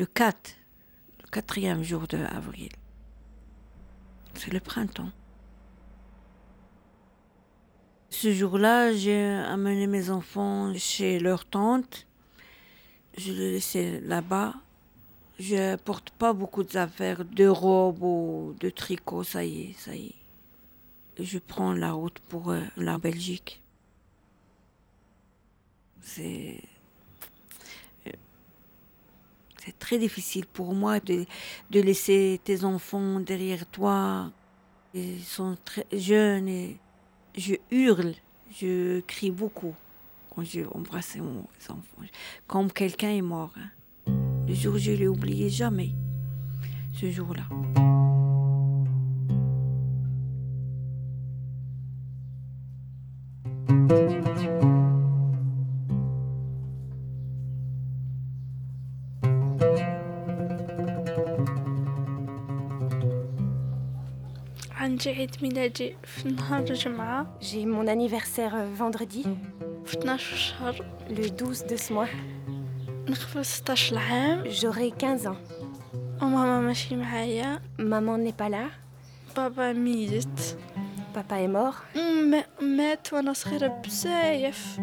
le 4, le quatrième jour de avril. C'est le printemps. Ce jour-là, j'ai amené mes enfants chez leur tante. Je les laissais là-bas. Je porte pas beaucoup d'affaires, de robes ou de tricots, ça y est, ça y est. Je prends la route pour euh, la Belgique. C'est c'est très difficile pour moi de, laisser tes enfants derrière toi. Ils sont très jeunes et je hurle, je crie beaucoup quand je embrasse mon enfant. Comme quelqu'un est mort. hein. Le jour, je l'ai oublié jamais. Ce jour-là. عندي عيد ميلادي في نهار الجمعة J'ai mon anniversaire euh, vendredi, في 12 شهر le 12 de ce mois. نقبل 16 عام J'aurai 15 ans. وماما ماشي معايا Maman n'est pas là. بابا ميت Papa est mort. م- مات وانا صغيرة بزاف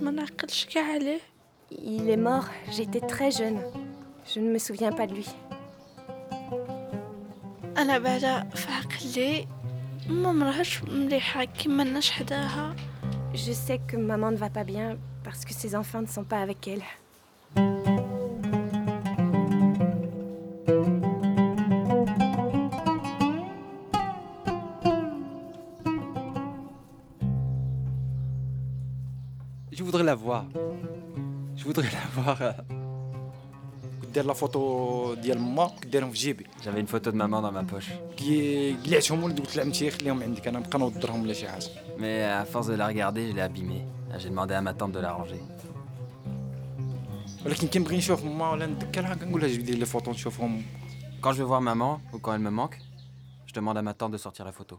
ما نعقلش كاع عليه Il est mort, j'étais très jeune. Je ne me souviens pas de lui. انا بعدا في عقلي ما مرهش مليحة كيما الناس حداها Je sais que maman ne va pas bien parce que ses enfants ne sont pas avec elle. Je voudrais la voir. Je voudrais la voir. euh, دير لا فوتو ديال ما ديرهم في جيبي J'avais une photo de maman dans ma poche. كي قلعتهم ولد قلت لعمتي خليهم عندك انا نبقى نوضرهم ولا شي حاجه Mais à force de la regarder, je l'ai abîmée. J'ai demandé à ma tante de la ranger. ولكن كي نبغي نشوف ما ولا نذكرها كنقول لها جيب لي لي فوتو نشوفهم Quand je veux voir maman ou quand elle me manque, je demande à ma tante de sortir la photo.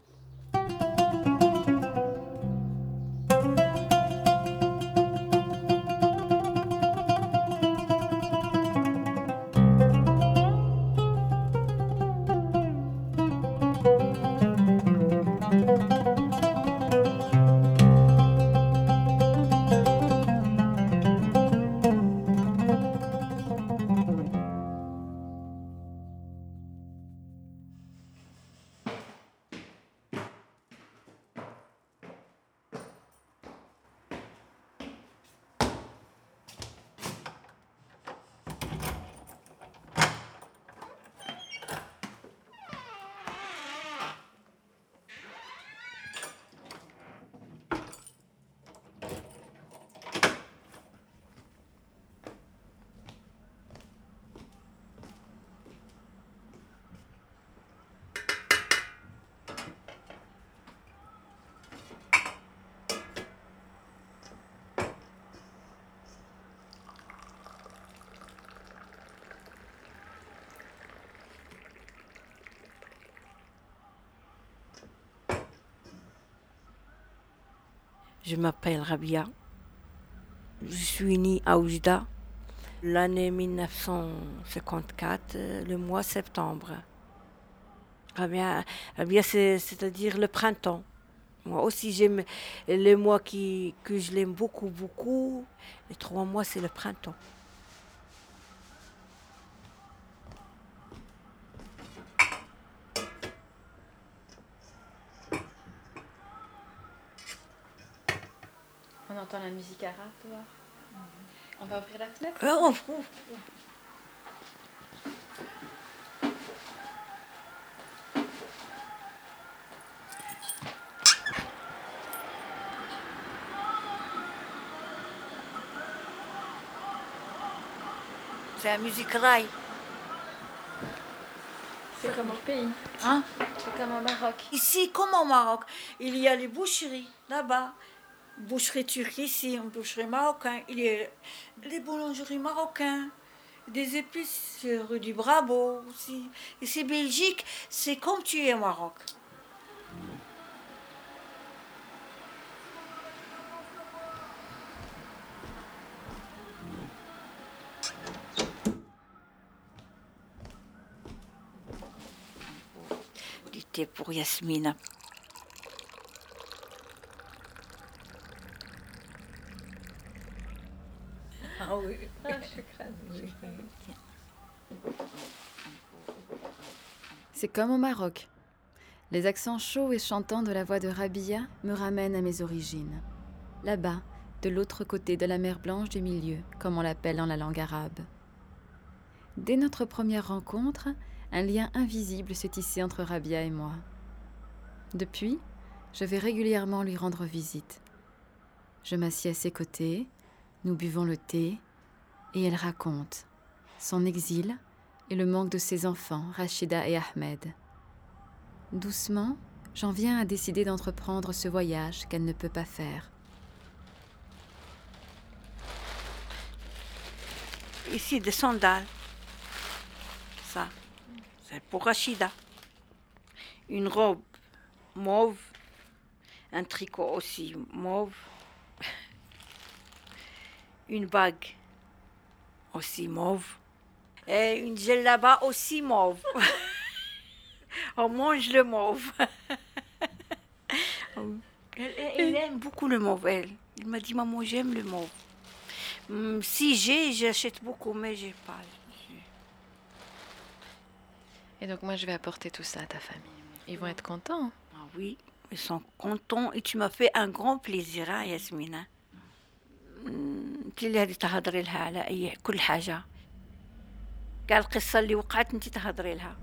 Je m'appelle Rabia. Je suis née à Oujda l'année 1954, euh, le mois septembre. Rabia, Rabia c'est- c'est-à-dire le printemps. Moi aussi, j'aime les mois qui, que je l'aime beaucoup, beaucoup. Les trois mois, c'est le printemps. La musique arabe dehors. On va ouvrir la fenêtre? C'est la musique rail. C'est comme au pays. Hein? C'est comme au Maroc. Ici, comme au Maroc, il y a les boucheries là-bas boucherie turque ici, une boucherie marocaine. Il y a les boulangeries marocaines, des épices euh, rue du Brabo aussi. et c'est Belgique, c'est comme tu es au Maroc. Pour Yasmina. C'est comme au Maroc. Les accents chauds et chantants de la voix de Rabia me ramènent à mes origines. Là-bas, de l'autre côté de la mer Blanche du Milieu, comme on l'appelle en la langue arabe. Dès notre première rencontre, un lien invisible se tissait entre Rabia et moi. Depuis, je vais régulièrement lui rendre visite. Je m'assieds à ses côtés, nous buvons le thé, et elle raconte son exil et le manque de ses enfants, Rachida et Ahmed. Doucement, j'en viens à décider d'entreprendre ce voyage qu'elle ne peut pas faire. Ici, des sandales. Ça, c'est pour Rachida. Une robe mauve. Un tricot aussi mauve. Une bague aussi mauve. Et une djellaba aussi mauve. on mange le mauve. elle, elle, aime beaucoup le mauve, elle. Il m'a dit, maman, j'aime le mauve. Hum, si j'ai, j'achète beaucoup, mais j'ai pas. Et donc moi, je vais apporter tout ça à ta famille. Ils vont être contents. Hein. Ah oui, ils sont contents. Et tu m'as fait un grand plaisir, hein, Yasmina. Hum. انت اللي هذه تهضري لها على اي كل حاجه كاع القصه اللي وقعت انت تهضري لها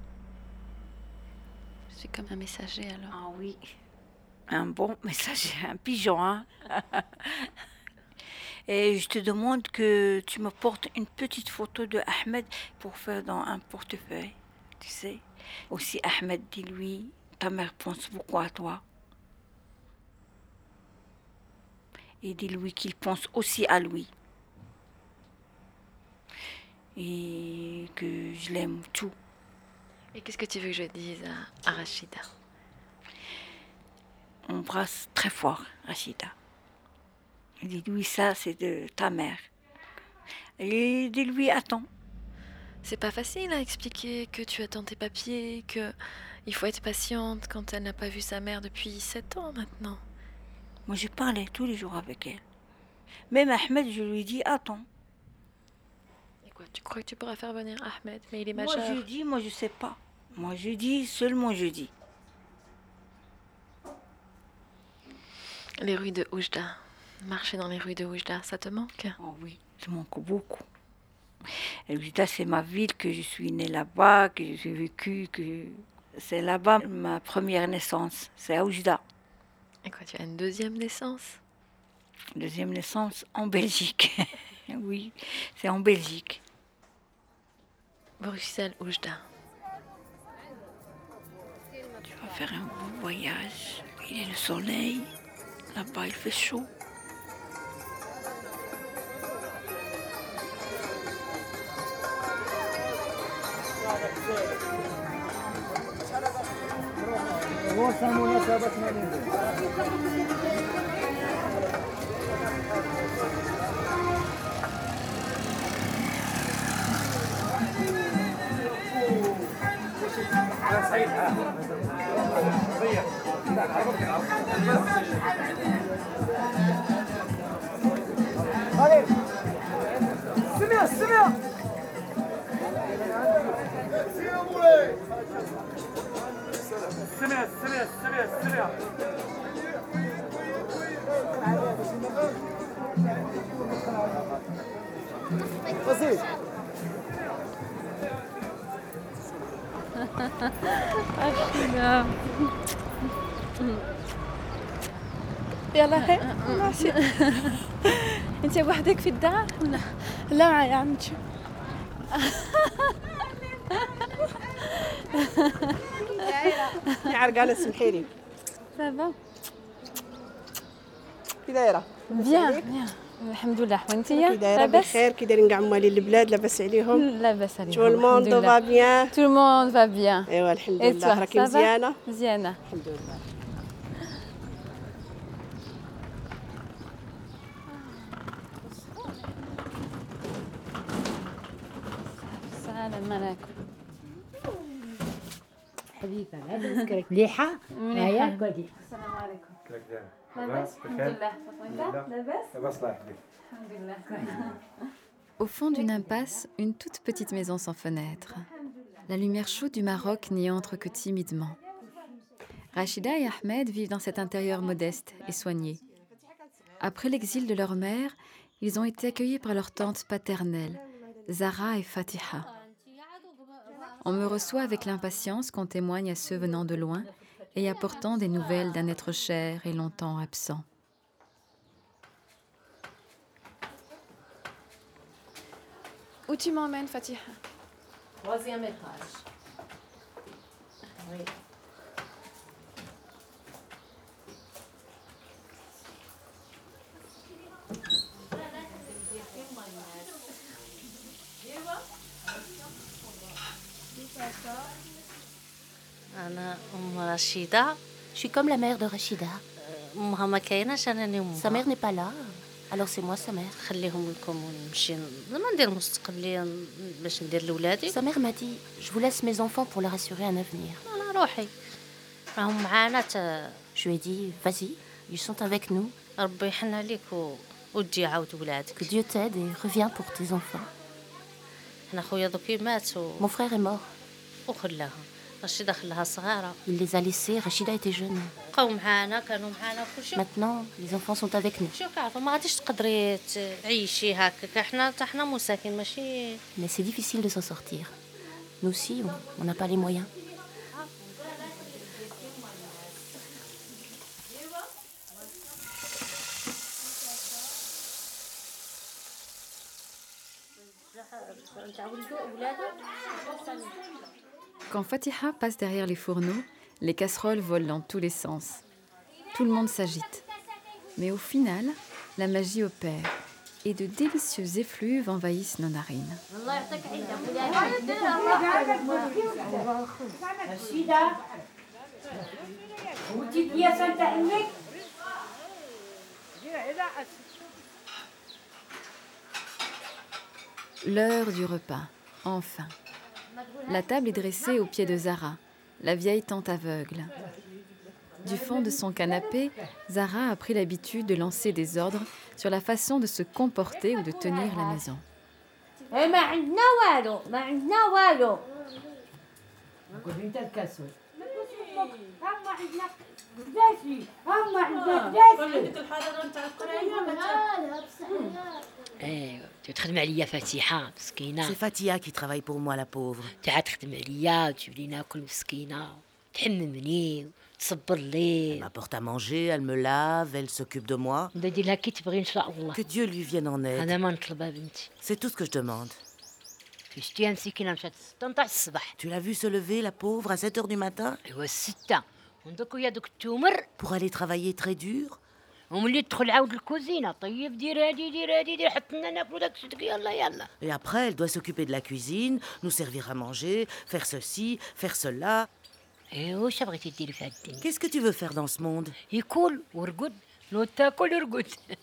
Je suis comme un messager alors. ah oui un bon messager un pigeon hein et je te demande que tu me portes une petite photo de Ahmed pour faire dans un portefeuille tu sais aussi Ahmed dis-lui ta mère pense beaucoup à toi et dis-lui qu'il pense aussi à lui. Et que je l'aime tout. Et qu'est-ce que tu veux que je dise à, à Rachida? Embrasse très fort, Rachida. Dis-lui ça, c'est de ta mère. Et dis-lui attends. C'est pas facile à expliquer que tu attends tes papiers, que il faut être patiente quand elle n'a pas vu sa mère depuis sept ans maintenant. Moi, je parlais tous les jours avec elle. Même Ahmed, je lui dis attends. Quoi, tu crois que tu pourras faire venir Ahmed Mais il est Moi, majeur. je dis, moi, je sais pas. Moi, je dis, seulement je dis. Les rues de Oujda. Marcher dans les rues de Oujda, ça te manque? Oh oui, ça manque beaucoup. Oujda, c'est ma ville, que je suis née là-bas, que j'ai vécu, que c'est là-bas ma première naissance. C'est à Oujda. Et quoi, tu as une deuxième naissance? Deuxième naissance en Belgique. oui, c'est en Belgique. Bruxelles, Oujda. Tu vas faire un beau voyage. Il est le soleil. Là-bas, il fait chaud. 可以可以可以可以可以可以可以可以可以可以 يلا هي ماشي. أنت وحدك في الدار؟ لا لا معايا عمتي يا عرقانة اسمحي لي. سافا كي دايرة. بيان بيان. الحمد لله وانتيا لاباس؟ بخير كي دايرين كاع موالين البلاد لاباس عليهم. لاباس عليكم تو الموند فا بيان تو الموند فا بيان ايوا الحمد لله. toi, راكي مزيانة؟ مزيانة. الحمد لله. السلام عليكم. حبيبة كرك مليحة؟ هيا كلي السلام عليكم. Au fond d'une impasse, une toute petite maison sans fenêtre. La lumière chaude du Maroc n'y entre que timidement. Rachida et Ahmed vivent dans cet intérieur modeste et soigné. Après l'exil de leur mère, ils ont été accueillis par leur tante paternelle, Zara et Fatiha. On me reçoit avec l'impatience qu'on témoigne à ceux venant de loin et apportant des nouvelles d'un être cher et longtemps absent. Où tu m'emmènes, Fatiha Troisième étage. Oui. Je suis comme la mère de Rachida. Sa mère n'est pas là. Alors c'est moi sa mère. Sa mère m'a dit, je vous laisse mes enfants pour leur assurer un avenir. Je lui ai dit, vas-y, ils sont avec nous. Que Dieu t'aide et reviens pour tes enfants. Mon frère est mort. Il les a laissés, Rachida était jeune. Maintenant, les enfants sont avec nous. Mais c'est difficile de s'en sortir. Nous aussi, on n'a pas les moyens. Quand Fatiha passe derrière les fourneaux, les casseroles volent dans tous les sens. Tout le monde s'agite. Mais au final, la magie opère et de délicieux effluves envahissent nos narines. L'heure du repas, enfin. La table est dressée au pied de Zara, la vieille tante aveugle. Du fond de son canapé, Zara a pris l'habitude de lancer des ordres sur la façon de se comporter ou de tenir la maison. C'est Fatiha qui travaille pour moi, la pauvre. Tu as Tu à Elle m'apporte à manger, elle me lave, elle s'occupe de moi. Que Dieu lui vienne en aide. C'est tout ce que je demande. Tu l'as vu se lever, la pauvre, à 7 h du matin pour aller travailler très dur Et après, elle doit s'occuper de la cuisine, nous servir à manger, faire ceci, faire cela. Qu'est-ce que tu veux faire dans ce monde?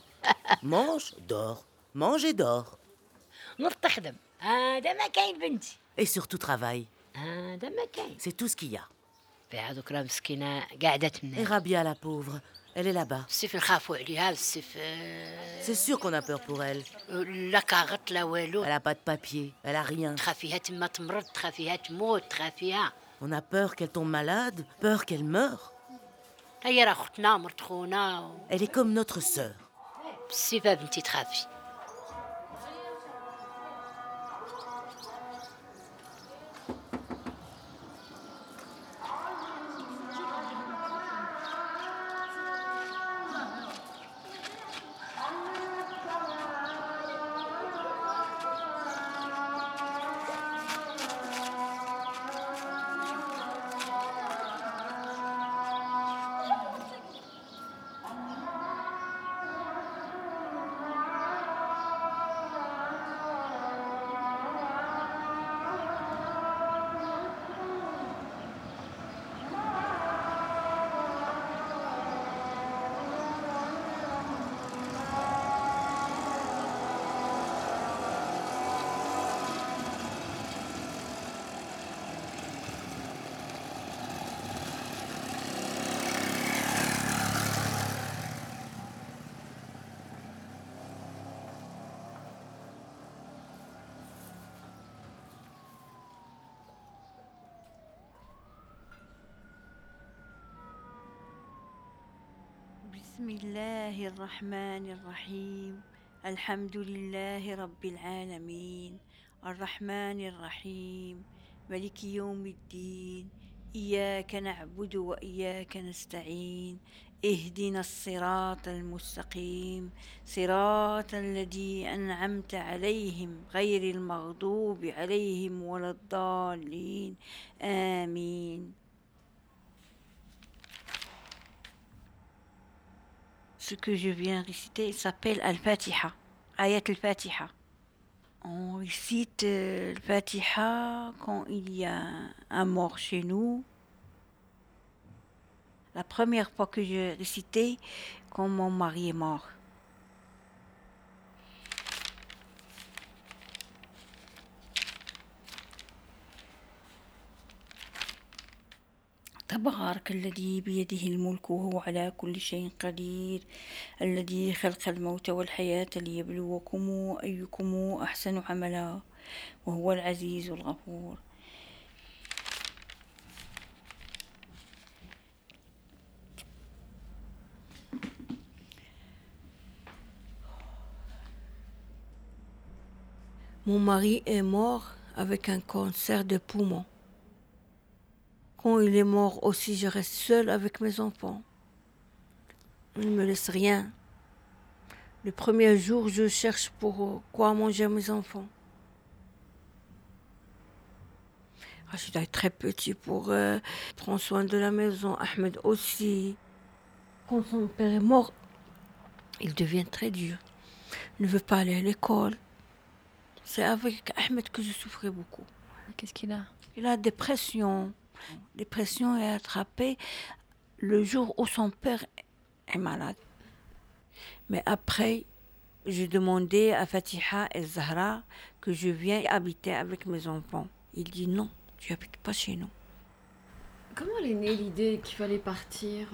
Mange, dors. Mange et dors. Et surtout travaille. C'est tout ce qu'il y a. Et Rabia, la pauvre, elle est là-bas. C'est sûr qu'on a peur pour elle. Elle a pas de papier, elle a rien. On a peur qu'elle tombe malade, peur qu'elle meure. Elle est comme notre sœur. بسم الله الرحمن الرحيم. الحمد لله رب العالمين. الرحمن الرحيم. ملك يوم الدين. إياك نعبد وإياك نستعين. اهدنا الصراط المستقيم. صراط الذي أنعمت عليهم غير المغضوب عليهم ولا الضالين. آمين. Ce que je viens réciter s'appelle Al-Fatiha, Ayat Al-Fatiha. On récite euh, Al-Fatiha quand il y a un mort chez nous. La première fois que j'ai récité, quand mon mari est mort. تبارك الذي بيده الملك وهو على كل شيء قدير الذي خلق الموت والحياة ليبلوكم أيكم أحسن عملا وهو العزيز الغفور Mon mari est mort avec un cancer de poumon. Quand il est mort aussi, je reste seule avec mes enfants. Il ne me laisse rien. Le premier jour, je cherche pour quoi manger à mes enfants. Rachida est très petit pour euh, prendre soin de la maison. Ahmed aussi. Quand son père est mort, il devient très dur. Il ne veut pas aller à l'école. C'est avec Ahmed que je souffrais beaucoup. Qu'est-ce qu'il a? Il a dépression. Dépression est attrapée le jour où son père est malade. Mais après, j'ai demandé à Fatiha et Zahra que je viens habiter avec mes enfants. Il dit non, tu habites pas chez nous. Comment est née l'idée qu'il fallait partir?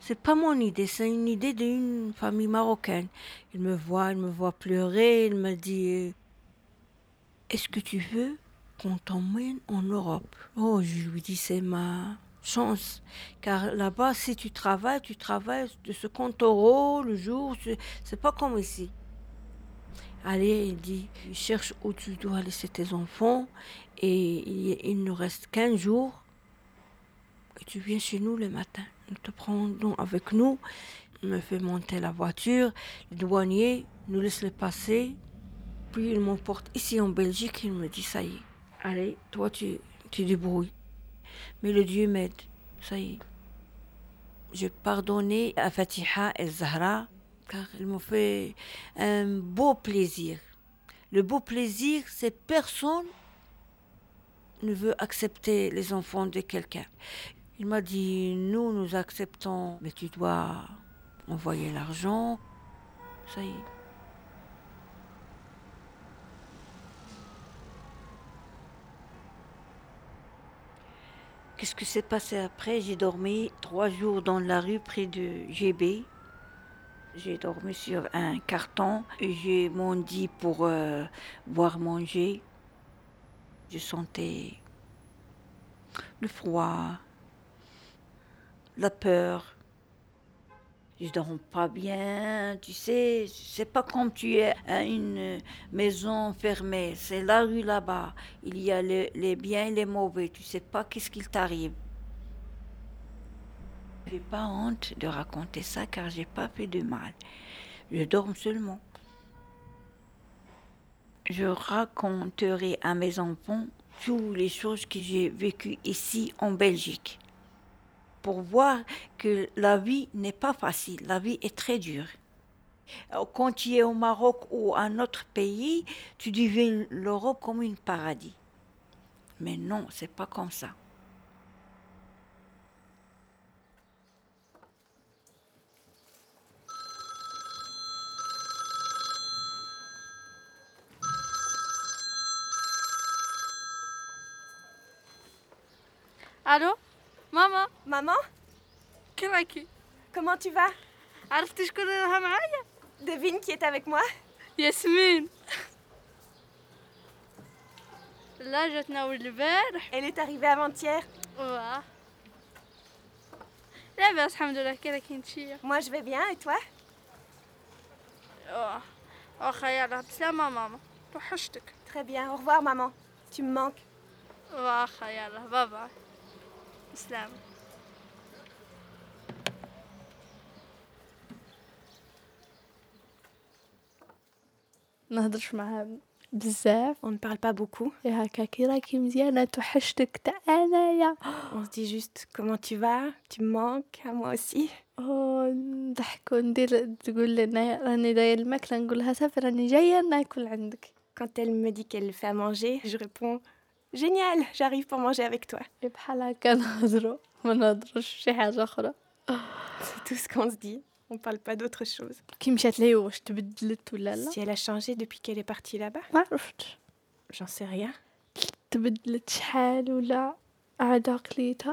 C'est pas mon idée, c'est une idée d'une famille marocaine. Il me voit, il me voit pleurer, il me dit Est-ce que tu veux qu'on t'emmène en Europe Oh, je lui dis C'est ma chance. Car là-bas, si tu travailles, tu travailles de ce compte euros le jour, c'est pas comme ici. Allez, il dit Cherche où tu dois laisser tes enfants et il nous reste 15 jours et tu viens chez nous le matin. Nous te prenons avec nous, il me fait monter la voiture, le douanier nous laisse passer, puis il m'emporte ici en Belgique, il me dit ça y est, allez, toi tu, tu débrouilles. Mais le Dieu m'aide, ça y est. J'ai pardonné à Fatiha et Zahra car ils m'ont fait un beau plaisir. Le beau plaisir, c'est personne ne veut accepter les enfants de quelqu'un. Il m'a dit, nous, nous acceptons, mais tu dois envoyer l'argent. Ça y est. Qu'est-ce que s'est passé après? J'ai dormi trois jours dans la rue près de GB. J'ai dormi sur un carton. J'ai dit pour euh, boire manger. Je sentais le froid, la peur. Je dors pas bien, tu sais, c'est pas comme tu es à une maison fermée, c'est la rue là-bas. Il y a les, les biens et les mauvais, tu sais pas qu'est-ce qu'il t'arrive. J'ai pas honte de raconter ça car j'ai pas fait de mal. Je dors seulement. Je raconterai à mes enfants toutes les choses que j'ai vécues ici en Belgique pour voir que la vie n'est pas facile, la vie est très dure. Euh, quand tu es au Maroc ou un autre pays, tu devines l'Europe comme un paradis. Mais non, c'est pas comme ça. Allô? ماما Maman كيف راكي Comment tu vas عرفتي شكون راها معايا Devine qui est avec moi ياسمين لا جاتنا أول البارح Elle est arrivée avant-hier. واه لاباس الحمد لله كي راكي نتشي Moi, je vais bien, et toi اه واخا يلا بسلامة ماما توحشتك Très bien, au revoir, maman. Tu me manques. واخا يلا بابا بسلامة نهضرش معاها بزاف On ne parle pas beaucoup. يا هكا كي راكي مزيانة توحشتك تا انايا On se dit juste comment tu vas, tu me manques, à moi aussi. أوه، نضحكو ندير تقول لنا راني داير الماكلة نقولها صافي راني جاية ناكل عندك Quand elle me dit qu'elle fait à manger, je réponds génial, j'arrive pour manger avec toi. C'est tout ce qu'on se dit. On ne parle pas d'autre chose. Si elle a changé depuis qu'elle est partie là-bas J'en sais rien.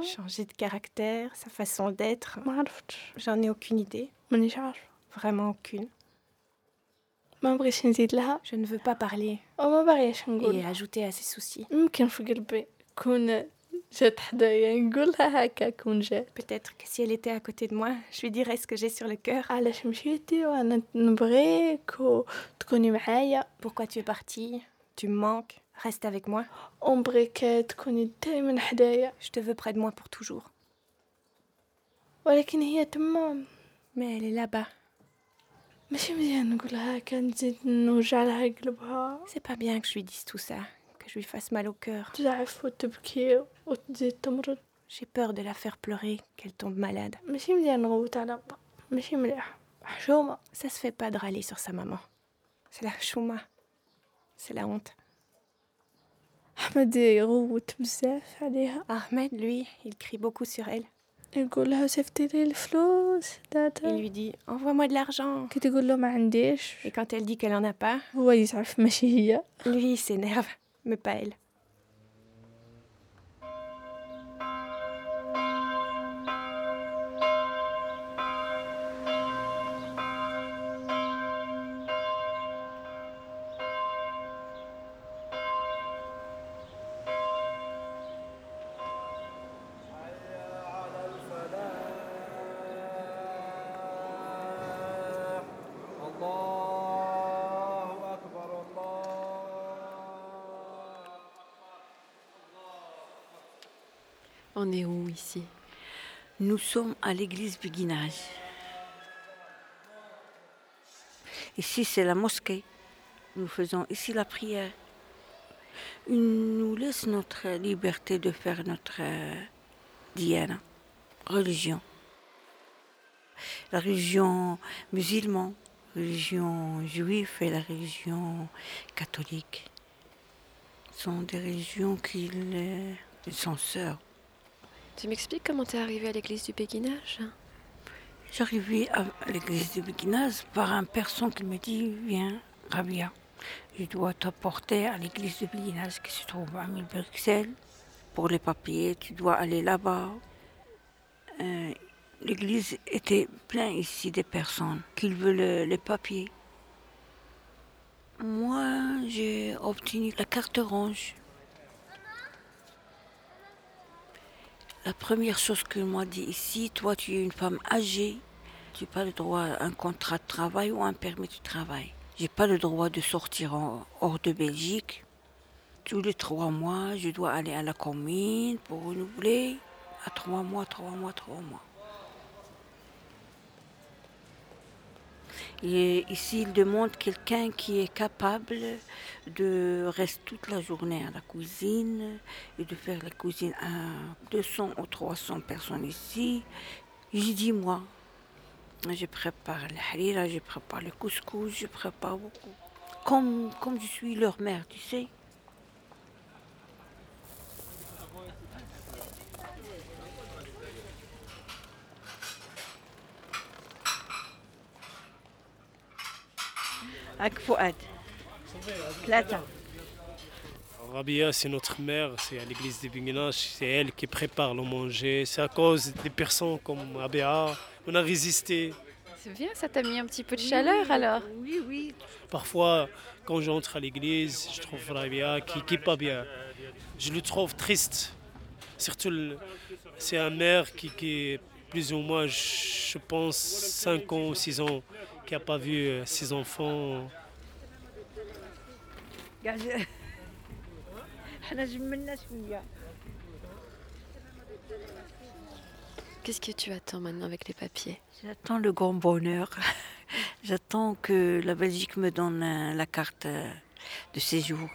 Changer de caractère, sa façon d'être. J'en ai aucune idée. Vraiment aucune. Je ne veux pas parler. Et ajouter à ses soucis. Peut-être que si elle était à côté de moi, je lui dirais ce que j'ai sur le cœur. Pourquoi tu es partie Tu me manques Reste avec moi. Je te veux près de moi pour toujours. Mais elle est là-bas. ماشي مزيان نقولها هكا نزيد نوجع لها قلبها C'est pas bien que je lui dise tout ça, que je lui fasse mal au cœur. تزعف وتبكي وتزيد تمرض J'ai peur de la faire pleurer, qu'elle tombe malade. ماشي مزيان نغوت على با ماشي مليح حشومة Ça se fait pas de râler sur sa maman. C'est la chouma. C'est la honte. أحمد يغوت بزاف عليها Ahmed, lui, il crie beaucoup sur elle. يقول لها صيفطي لي الفلوس Il داتا lui dit Envoie-moi de l'argent. كي تقول له ما عنديش Et quand elle dit qu'elle en a pas, هو يزعف ماشي هي lui, il s'énerve, mais pas elle. On est où ici? Nous sommes à l'église Béguinage. Ici, c'est la mosquée. Nous faisons ici la prière. Ils nous laissent notre liberté de faire notre euh, diana, religion. La religion musulmane, la religion juive et la religion catholique sont des religions qui sont sœurs. Tu m'expliques comment t'es arrivée à l'église du béguinage? J'arrivais à l'église de Béguinaz par un personne qui me dit Viens, Rabia, je dois t'apporter à l'église de Béguinaz qui se trouve à Bruxelles. Pour les papiers, tu dois aller là-bas. Euh, l'église était pleine ici des personnes qui veulent les papiers. Moi, j'ai obtenu la carte orange. La première chose que m'a dit ici, toi tu es une femme âgée, tu n'as pas le droit à un contrat de travail ou un permis de travail. J'ai pas le droit de sortir hors de Belgique. Tous les trois mois, je dois aller à la commune pour renouveler. À trois mois, trois mois, trois mois. Et ici, il demande quelqu'un qui est capable de rester toute la journée à la cuisine et de faire la cuisine à 200 ou 300 personnes ici. J'ai dit, moi, je prépare le harira, je prépare le couscous, je prépare beaucoup. Comme, comme je suis leur mère, tu sais. Ak Fouad. Rabia, c'est notre mère, c'est à l'église des Binguinages, c'est elle qui prépare le manger. C'est à cause des personnes comme Rabia, on a résisté. C'est bien, ça t'a mis un petit peu de chaleur alors Oui, oui. Parfois, quand j'entre à l'église, je trouve Rabia qui n'est pas bien. Je le trouve triste. Surtout, c'est un maire qui, qui est plus ou moins, je pense, 5 ans ou 6 ans qui n'a pas vu euh, ses enfants. Qu'est-ce que tu attends maintenant avec les papiers? J'attends le grand bonheur. J'attends que la Belgique me donne euh, la carte euh, de séjour.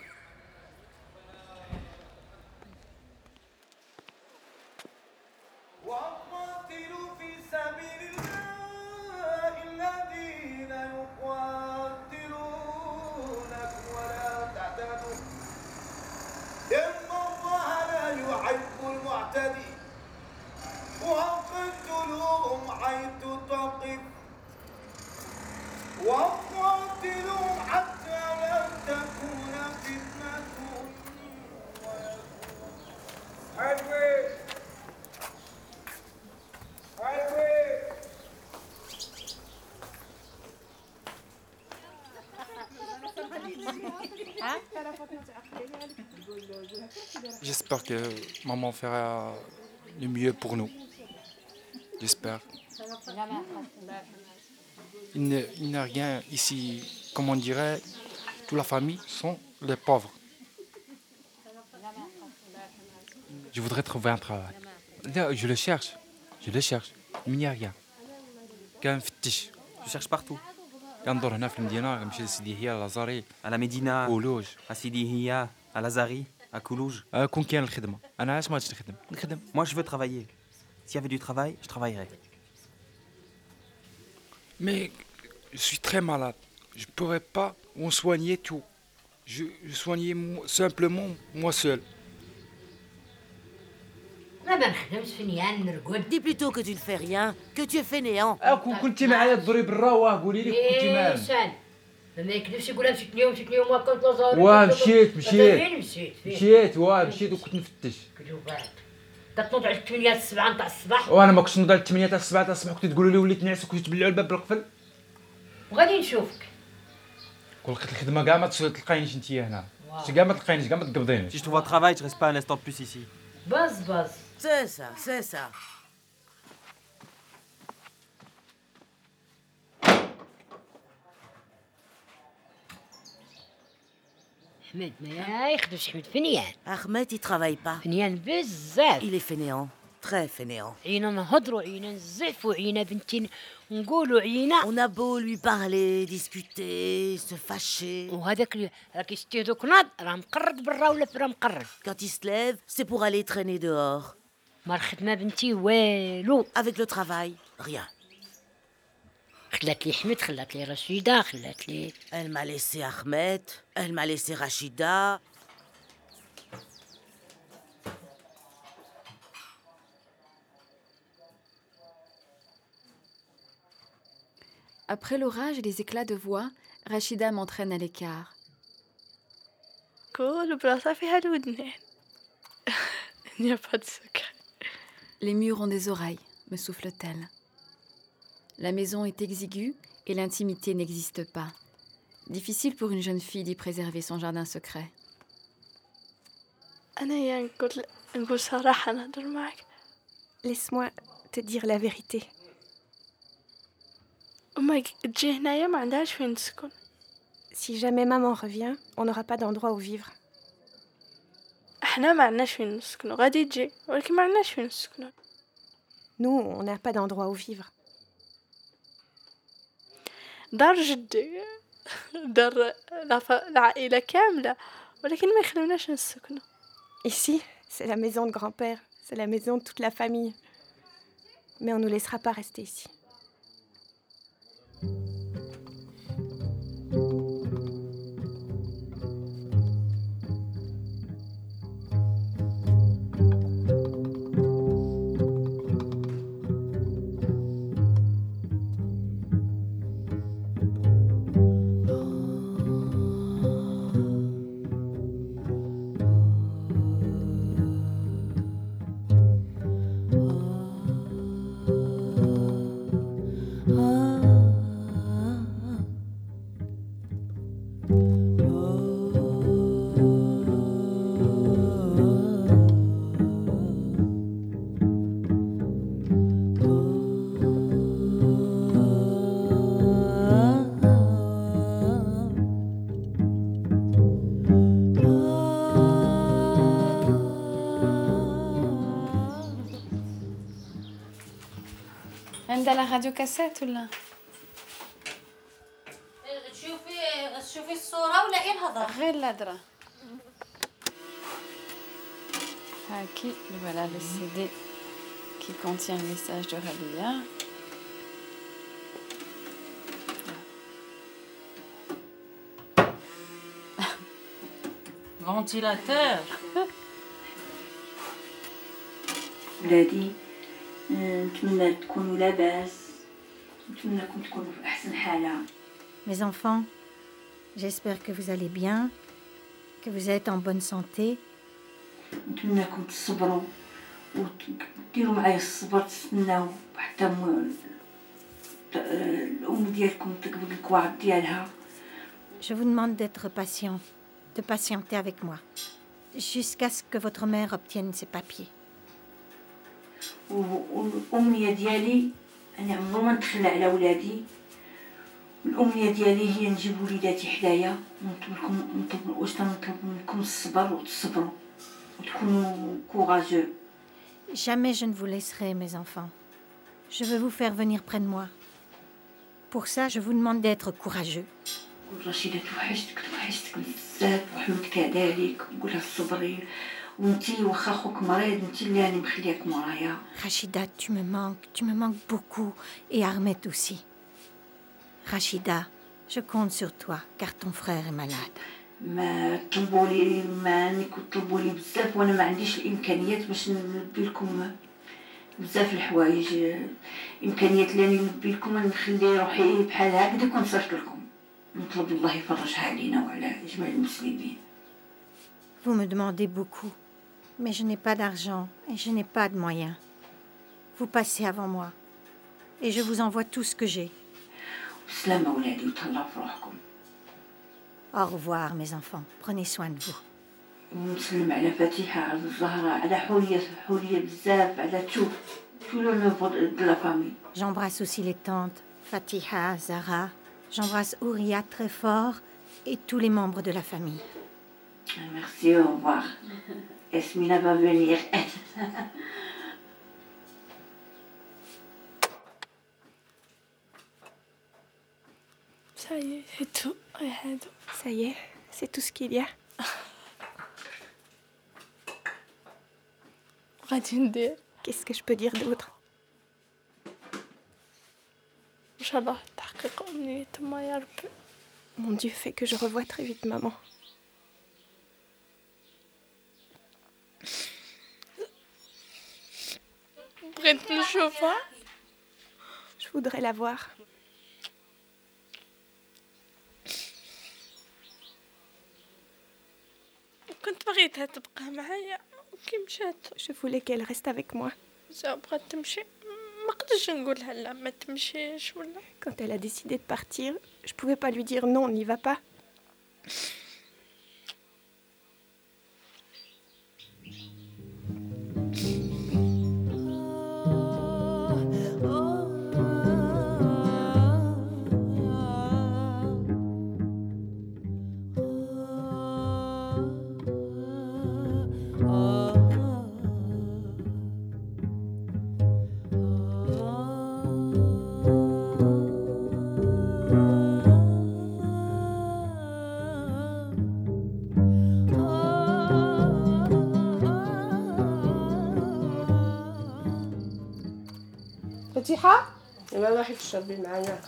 que maman fera le mieux pour nous. J'espère. Il n'y a rien ici, comme on dirait, toute la famille sont les pauvres. Je voudrais trouver un travail. Je le cherche, je le cherche, il n'y a rien. Qu'un je cherche partout. À la Médina, à Sidi à Lazari, à la Médina, au Loge, à Sidi à Lazari. À Coulouge Moi, je veux travailler. S'il y avait du travail, je travaillerais. Mais je suis très malade. Je ne pourrais pas en soigner tout. Je, soignais simplement moi seul. Dis plutôt que tu ne fais rien, que tu es fainéant. ما يكذبش يقول مشيت اليوم مشيت اليوم ما كنت لازاري واه مشيت مشيت مشيت واه مشيت وكنت نفتش كذوبات كتنوض على 8 السبعة نتاع الصباح وأنا ما كنتش نوض على 8 تاع 7 تاع الصبح كنت تقولوا لي وليت نعس وكنت تبلعوا الباب بالقفل وغادي نشوفك كون لقيت الخدمه كاع ما تلقاينيش انت هنا كاع ما تلقاينيش كاع ما تقبضينيش travail, je reste pas un instant de plus ici. باز باز C'est ça, c'est ça. حمد ما يخدمش حمد في نيان Ahmed, il travaille pas. في نيان بزاف Il est fainéant, très fainéant. عينا نهضروا عينا نزفوا عينا بنتي نقولوا عينا On a beau lui parler, discuter, se fâcher. وهذاك اللي راه كيشتي دوك ناض راه مقرد برا ولا راه مقرد Quand il se lève, c'est pour aller traîner dehors. ما الخدمه بنتي والو Avec le travail, rien. خلات لي حمد خلات لي رشيده خلات لي Elle m'a laissé Ahmed, elle m'a laissé Rachida. Après l'orage et les éclats de voix, Rachida m'entraîne à l'écart. كل بلاصة فيها الودنين Il n'y a pas de secret. Les murs ont des oreilles, me souffle-t-elle. La maison est exiguë et l'intimité n'existe pas. Difficile pour une jeune fille d'y préserver son jardin secret. Laisse-moi te dire la vérité. Si jamais maman revient, on n'aura pas d'endroit où vivre. Nous, on n'a pas d'endroit où vivre. دار جدي دار العف- العائلة كاملة ولكن ما يخلوناش نسكنو Ici, c'est la maison de grand-père, c'est la maison de toute la famille. Mais on ne nous laissera pas rester ici. تزيد على راديو كاسيت ولا تشوفي تشوفي الصورة ولا ايه الهضرة؟ غير الهضرة هاكي voilà le CD qui contient le message de Rabia. فونتيلاتور ولادي Mes enfants, j'espère que vous allez bien, que vous êtes en bonne santé. Je vous demande d'être patient, de patienter avec moi, jusqu'à ce que votre mère obtienne ses papiers. و- والامنيه ديالي انا عمري ما نتخلى على ولادي الامنيه ديالي هي نجيب وليداتي حدايا ونطلب لكم نطلب واش تنطلب منكم الصبر وتصبروا وتكونوا كوراجو Jamais je ne vous laisserai, mes enfants. Je veux vous faire venir près de moi. Pour ça, je vous demande d'être courageux. رشيدة توحشتك توحشتك بزاف وحمد كذلك وقولها صبري وانتي واخا خوك مريض انتي اللي راني مخلياك مورايا Rachida, tu me manques, tu me manques beaucoup, et Ahmed aussi. Rachida, je compte sur toi, car ton frère est malade. ما طلبوا لي ما انكم طلبوا لي بزاف وانا ما عنديش الامكانيات باش نلبي لكم بزاف الحوايج امكانيات اللي راني نلبي لكم نخلي روحي بحال هكذا كون صرت لكم نطلب الله يفرجها علينا وعلى جميع المسلمين Vous me demandez beaucoup, mais je n'ai pas d'argent et je n'ai pas de moyens. Vous passez avant moi, et je vous envoie tout ce que j'ai. بسلامة ولادي وتهلاو في روحكم Au revoir, mes enfants. Prenez soin de vous. ونسلم على فاتحة على الزهرة على حورية حورية بزاف على تو تو لو نوفو دو لا فامي J'embrasse aussi les tantes, Fatiha, Zara. J'embrasse Ouria très fort et tous les membres de la famille. Merci, au revoir. Esmina va venir. Ça y est, c'est tout. Ça y est, c'est tout ce qu'il y a. Qu'est-ce que je peux dire d'autre? Mon Dieu fait que je revois très vite maman. Je voudrais la voir. Je voulais qu'elle reste avec moi. Quand elle a décidé de partir, je pouvais pas lui dire non, n'y va pas. فتيحة يلا روحي تشربي معايا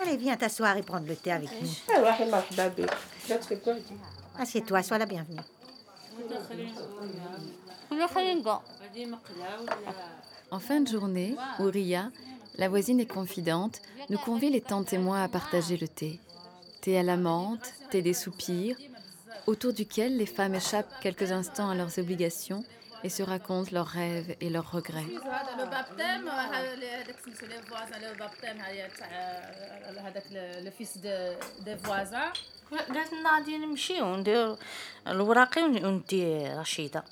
Allez, viens t'asseoir et prendre le thé avec nous. روحي مرحبا بك جاتك بوحدي Assieds-toi, sois la bienvenue. En fin de journée, Ouria, la voisine et confidente, nous convie les tantes et moi à partager le thé. Thé à la menthe, thé des soupirs, autour duquel les femmes échappent quelques instants à leurs obligations et se racontent leurs rêves et leurs regrets.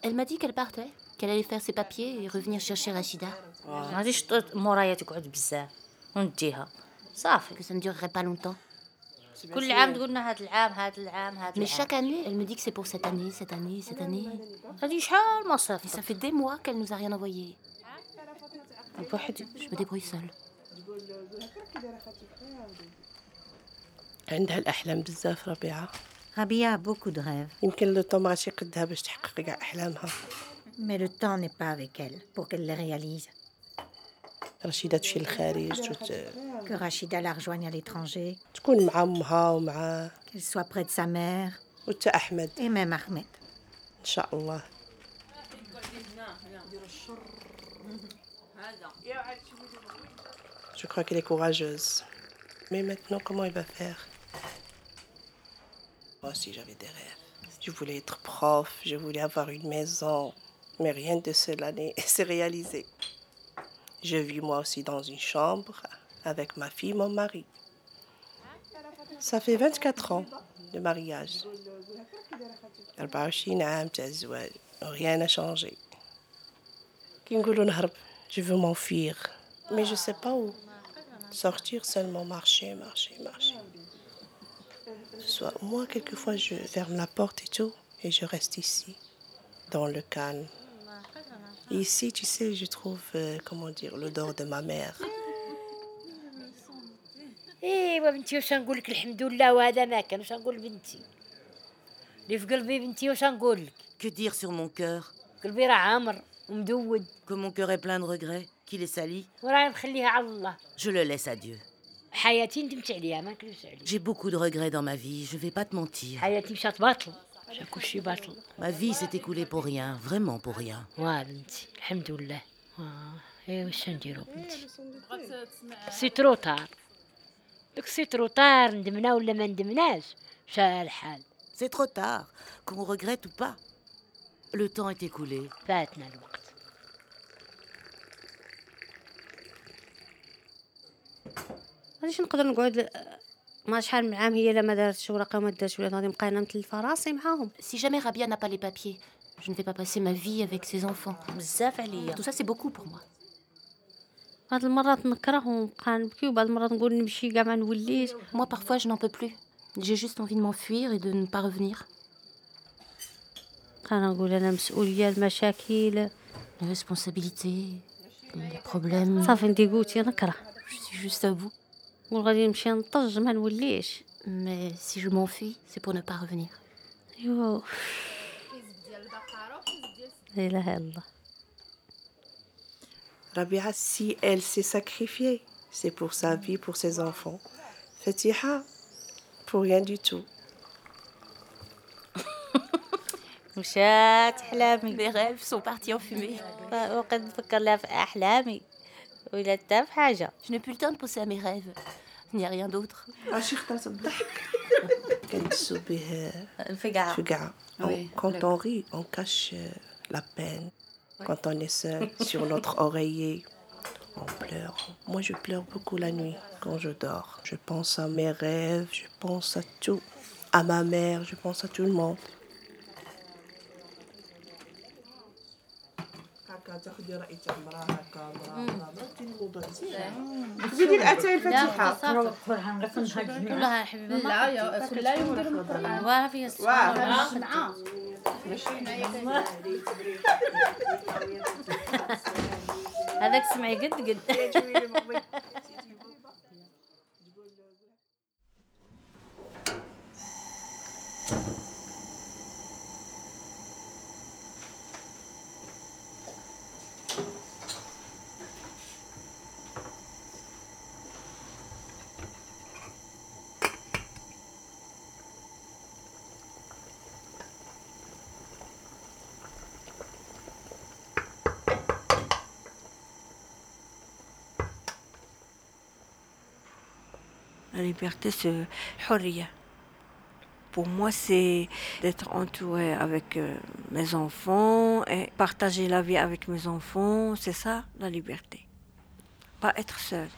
Elle m'a dit qu'elle partait, qu'elle allait faire ses papiers et revenir chercher Rachida. Que ça ne durerait pas longtemps. كل عام تقولنا هاد العام هاد العام Mais العام chaque année, elle me dit que c'est pour cette année, cette année, cette année. هادي شحال ما Et ça صافي fait des mois qu'elle nous a rien envoyé. بوحدي Je me débrouille seule. عندها الأحلام بزاف ربيعة a beaucoup de rêves, يمكن لو طون ما عادش يقدها باش تحقق كاع أحلامها le temps n'est pas avec elle pour qu'elle les réalise. رشيدة تمشي للخارج وت... Que Rachida la rejoigne à l'étranger, تكون مع أمها ومع qu'elle soit près de sa mère وتا أحمد et même Ahmed. إن شاء الله Je crois qu'elle est courageuse. Mais maintenant, comment elle va faire Moi aussi, j'avais des rêves. Je voulais être prof, je voulais avoir une maison. Mais rien de cela n'est- s'est réalisé. Je vis moi aussi dans une chambre avec ma fille, mon mari. Ça fait 24 ans de mariage. Rien n'a changé. Je veux m'enfuir, mais je ne sais pas où. Sortir seulement, marcher, marcher, marcher. Soit moi, quelquefois, je ferme la porte et tout, et je reste ici, dans le calme. et ici tu sais je trouve euh, comment dire l'odeur de ma mère ايوا بنتي واش نقول لك الحمد لله وهذا ما كان واش نقول بنتي اللي في قلبي بنتي واش نقول لك Que dire sur mon cœur قلبي راه عامر ومدود Que mon cœur est plein de regrets Qu'il est sali وراه مخليها على الله Je le laisse à Dieu. حياتي ندمت عليها ما نكذبش عليك J'ai beaucoup de regrets dans ma vie, je vais pas te mentir. حياتي مشات باطل مشى كلشي باطل Ma vie s'est écoulée pour rien, vraiment pour rien. واه بنتي الحمد لله واه ايه واش نديرو بنتي سي ترو طار داك سي ترو طار ندمنا ولا ما ندمناش مشى الحال C'est trop tard, qu'on regrette ou pas. Le temps est écoulé. فاتنا الوقت غاديش نقدر نقعد si jamais Rabia n'a pas les papiers, je ne vais pas passer ma vie avec ses enfants. Tout ça, c'est beaucoup pour moi. Moi, parfois, je n'en peux plus. J'ai juste envie de m'enfuir et de ne pas revenir. Les responsabilités, les problèmes. Je suis juste à bout. نقول غادي نمشي نطج ما نوليش Mais si je m'enfuis, c'est pour ne pas revenir. ايوا لا اله الا الله Rabia si elle s'est sacrifiée c'est pour sa vie pour ses enfants Fatiha pour rien du tout مشات احلامي Les rêves sont partis en fumée. وقد نفكر لها في احلامي ولا حتى في حاجه Je n'ai plus le temps de penser à mes rêves. Il n'y a rien d'autre. كنتسبه الفقعه Fuga. On- Oui, Quand le- on rit, on cache euh, la peine. Quand on est seul sur notre oreiller, on pleure. Moi, je pleure beaucoup la nuit quand je dors. Je pense à mes rêves, je pense à tout. À ma mère, je pense à tout le monde. هكا تاخدي راي تاع المراه هكا المراه فهمتي الموضوع مزيان تزيدي الاتاي الفاتحة. قرا القران كلها حبيبة لا يا كلها يوم واه هذاك سمعي قد قد. liberté, c'est Horia. Pour moi, c'est d'être entouré avec euh, mes enfants et partager la vie avec mes enfants. C'est ça, la liberté. Pas être seul.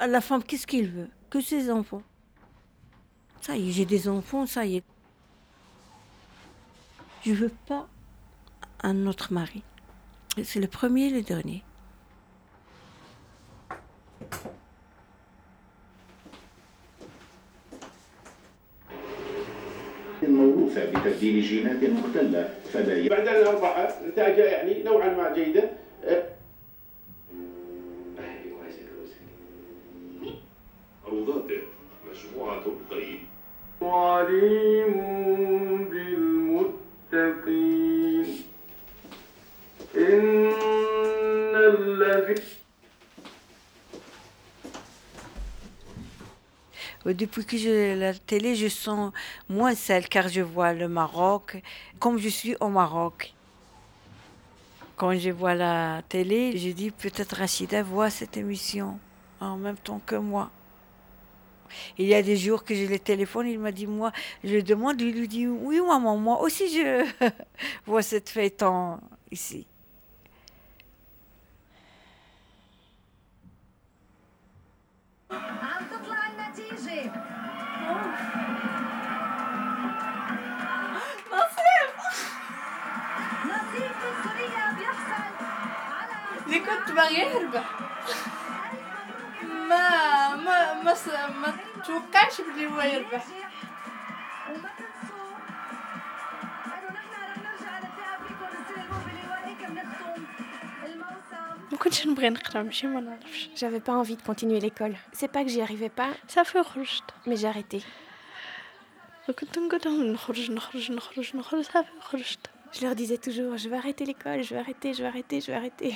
La femme, qu'est-ce qu'il veut? Que ses enfants. Ça y est, j'ai des enfants, ça y est. Je veux pas un autre mari. C'est le premier et le dernier. موروثة بتبديل جينات مختلة فلا ي... بعد أن أصبح نتائج يعني نوعا ما جيدة عروضاته مجموعة القيم Depuis que j'ai la télé, je sens moins seule car je vois le Maroc comme je suis au Maroc. Quand je vois la télé, je dis peut-être Rachida voit cette émission en même temps que moi. Il y a des jours que je le téléphone, il m'a dit moi, je demande, il lui dit oui maman, moi aussi je vois cette fête en ici. كنت باغي يربح ما ما ما س- ما توقعش بلي هو يربح وما تنسوا انه نحن رح نرجع نتلاقى فيكم نستلموا بلوائك من الثوم الموسم ما كنتش نبغي نقرا ماشي ما نعرفش J'avais pas envie de continuer l'école. C'est pas que j'y arrivais pas, صافي خرجت mais j'ai arrêté. كنت نقول لهم نخرج نخرج نخرج نخرج صافي خرجت Je leur disais toujours, je vais arrêter l'école, je vais arrêter, je vais arrêter, je vais arrêter.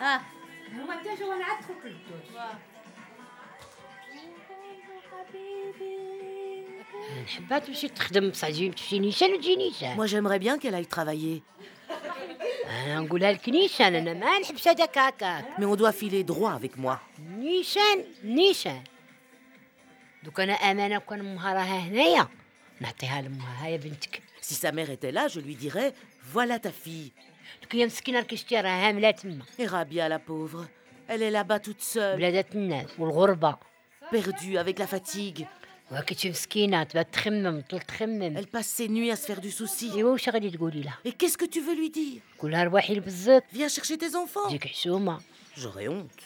Ah. Moi j'aimerais bien qu'elle aille travailler. Mais on doit filer droit avec moi. Si sa mère était là, je lui dirais, voilà ta fille دوك هي مسكينه راكي شتي راها هامله تما Et Rabia, la pauvre, elle est là-bas toute seule, بلادات الناس والغربه perdue avec la fatigue. وهاكي تشوف مسكينه تبات تخمم طول تخمم Elle passe ses nuits à se faire du souci. ايوا واش غادي تقولي لها Et qu'est-ce que tu veux lui dire قولها روحي لبزاط Viens chercher tes enfants. تجيك حشومه J'aurais honte.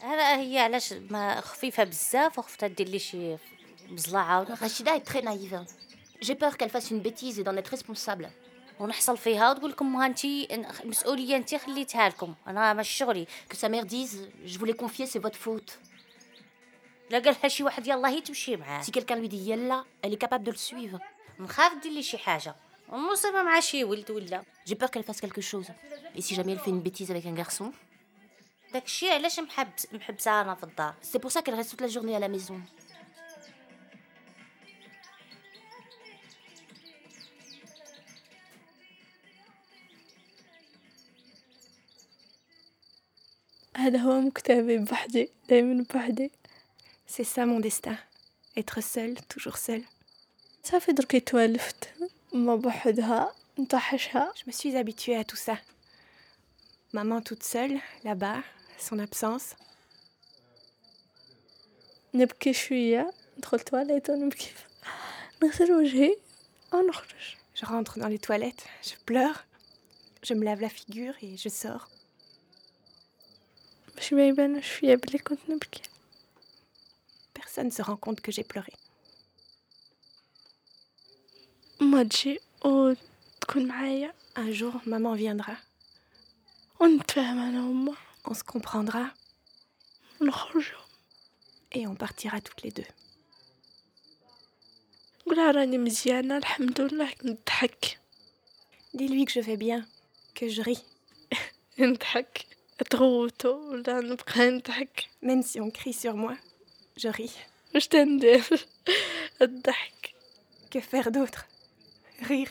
هلا هي علاش ما خفيفه بزاف وخفتها دير لي شي بزلاعه Rachida est très naïve. J'ai peur qu'elle fasse une bêtise et d'en être responsable. ونحصل فيها وتقول لكم ها انت المسؤوليه انت خليتها لكم انا مش شغلي Que sa mère dise Je vous l'ai confié, c'est votre faute. لا قالها شي واحد يلا هي تمشي معاه Si quelqu'un lui dit Yella, elle est capable de le suivre. نخاف دير لي شي حاجه ومصيبه مع شي ولد ولا J'ai peur qu'elle fasse quelque chose. Et si jamais elle fait une bêtise avec un garçon داك الشيء علاش محبس محبسه انا في الدار C'est pour ça qu'elle reste toute la journée à la maison. C'est ça mon destin, être seule, toujours seule. Je me suis habituée à tout ça. Maman toute seule, là-bas, son absence. Je rentre dans les toilettes, je pleure, je me lave la figure et je sors. Je suis Maïben, je suis appelée Abel Personne ne se rend compte que j'ai pleuré. Un jour, maman viendra. On se comprendra et on partira toutes les deux. Dis-lui que je vais bien, que je ris. trop tôt dans le printemps. Même si on crie sur moi, je ris. Je t'aime, Que faire d'autre? Rire.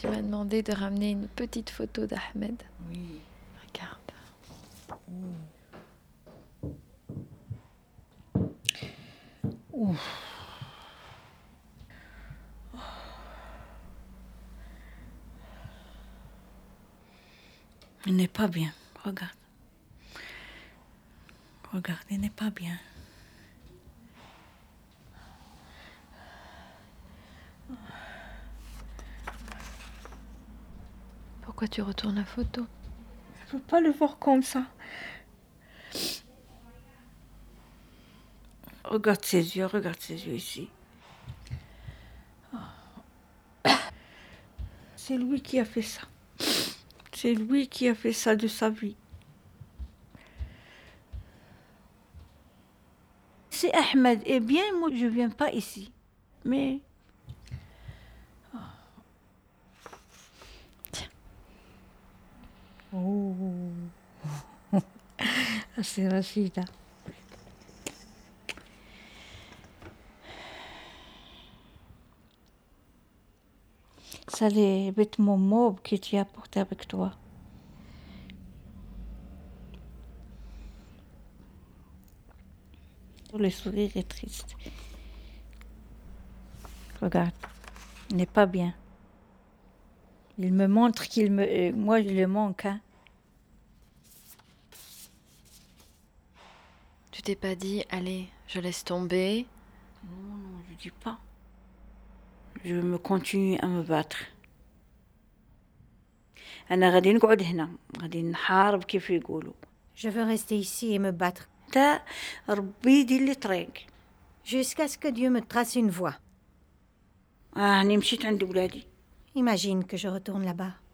Tu m'as demandé de ramener une petite photo d'Ahmed. Oui. Regarde. Il n'est pas bien. Regarde. Regarde, il n'est pas bien. Pourquoi tu retournes la photo Je peux pas le voir comme ça. Regarde ses yeux, regarde ses yeux ici. C'est lui qui a fait ça. C'est lui qui a fait ça de sa vie. Si Ahmed est bien, moi je viens pas ici. Mais Oh. C'est Rachida. ça les vêtements mauves que tu as avec toi. Le sourire est triste. Regarde, il n'est pas bien. Il me montre qu'il me. euh, moi, je le manque. Hein. tu t'es pas dit, allez, je laisse tomber Non, non, je dis pas. Je me continue à me battre. Je veux rester ici et me battre. Jusqu'à ce que Dieu me trace une voie. Imagine que je retourne là-bas.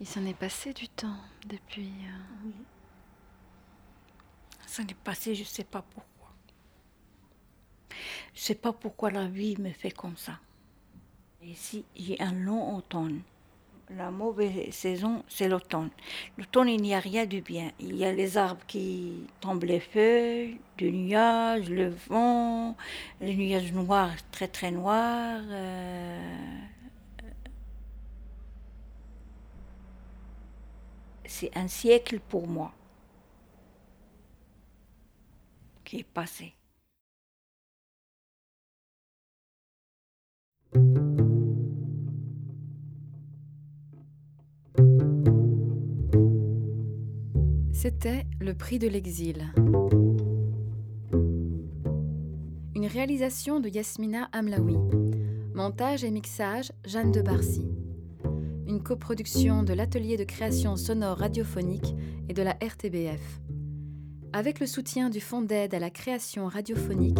Il s'en est passé du temps depuis. euh, Ça n'est passé, je sais pas pourquoi. Je sais pas pourquoi la vie me fait comme ça. Ici, j'ai un long automne. La mauvaise saison, c'est l'automne. L'automne, il n'y a rien de bien. Il y a les arbres qui tombent les feuilles, du nuage, le vent, les nuages noirs, très très noirs. euh, C'est un siècle pour moi qui est passé. C'était Le prix de l'exil. Une réalisation de Yasmina Amlaoui. Montage et mixage Jeanne de Barcy. Une coproduction de l'atelier de création sonore radiophonique et de la RTBF. Avec le soutien du Fonds d'aide à la création radiophonique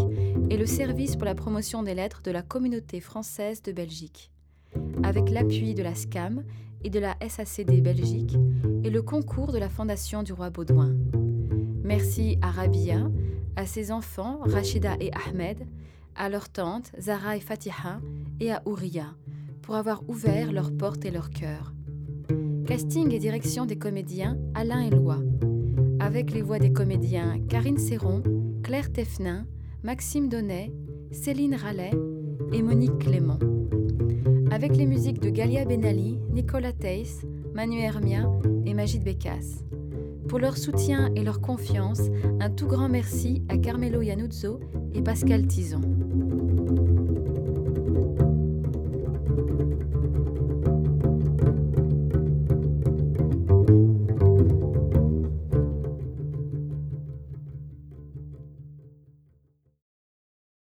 et le service pour la promotion des lettres de la communauté française de Belgique. Avec l'appui de la SCAM et de la SACD Belgique et le concours de la Fondation du Roi Baudouin. Merci à Rabia, à ses enfants Rachida et Ahmed, à leurs tantes Zara et Fatiha et à Ouria pour avoir ouvert leurs portes et leurs cœurs. Casting et direction des comédiens Alain et Loi. Avec les voix des comédiens Karine Serron, Claire Teffnin, Maxime Donnet, Céline Rallet et Monique Clément. Avec les musiques de Galia Benali, Nicolas Teiss, Manu Hermia et Magid Bekas. Pour leur soutien et leur confiance, un tout grand merci à Carmelo Yanuzzo et Pascal Tison.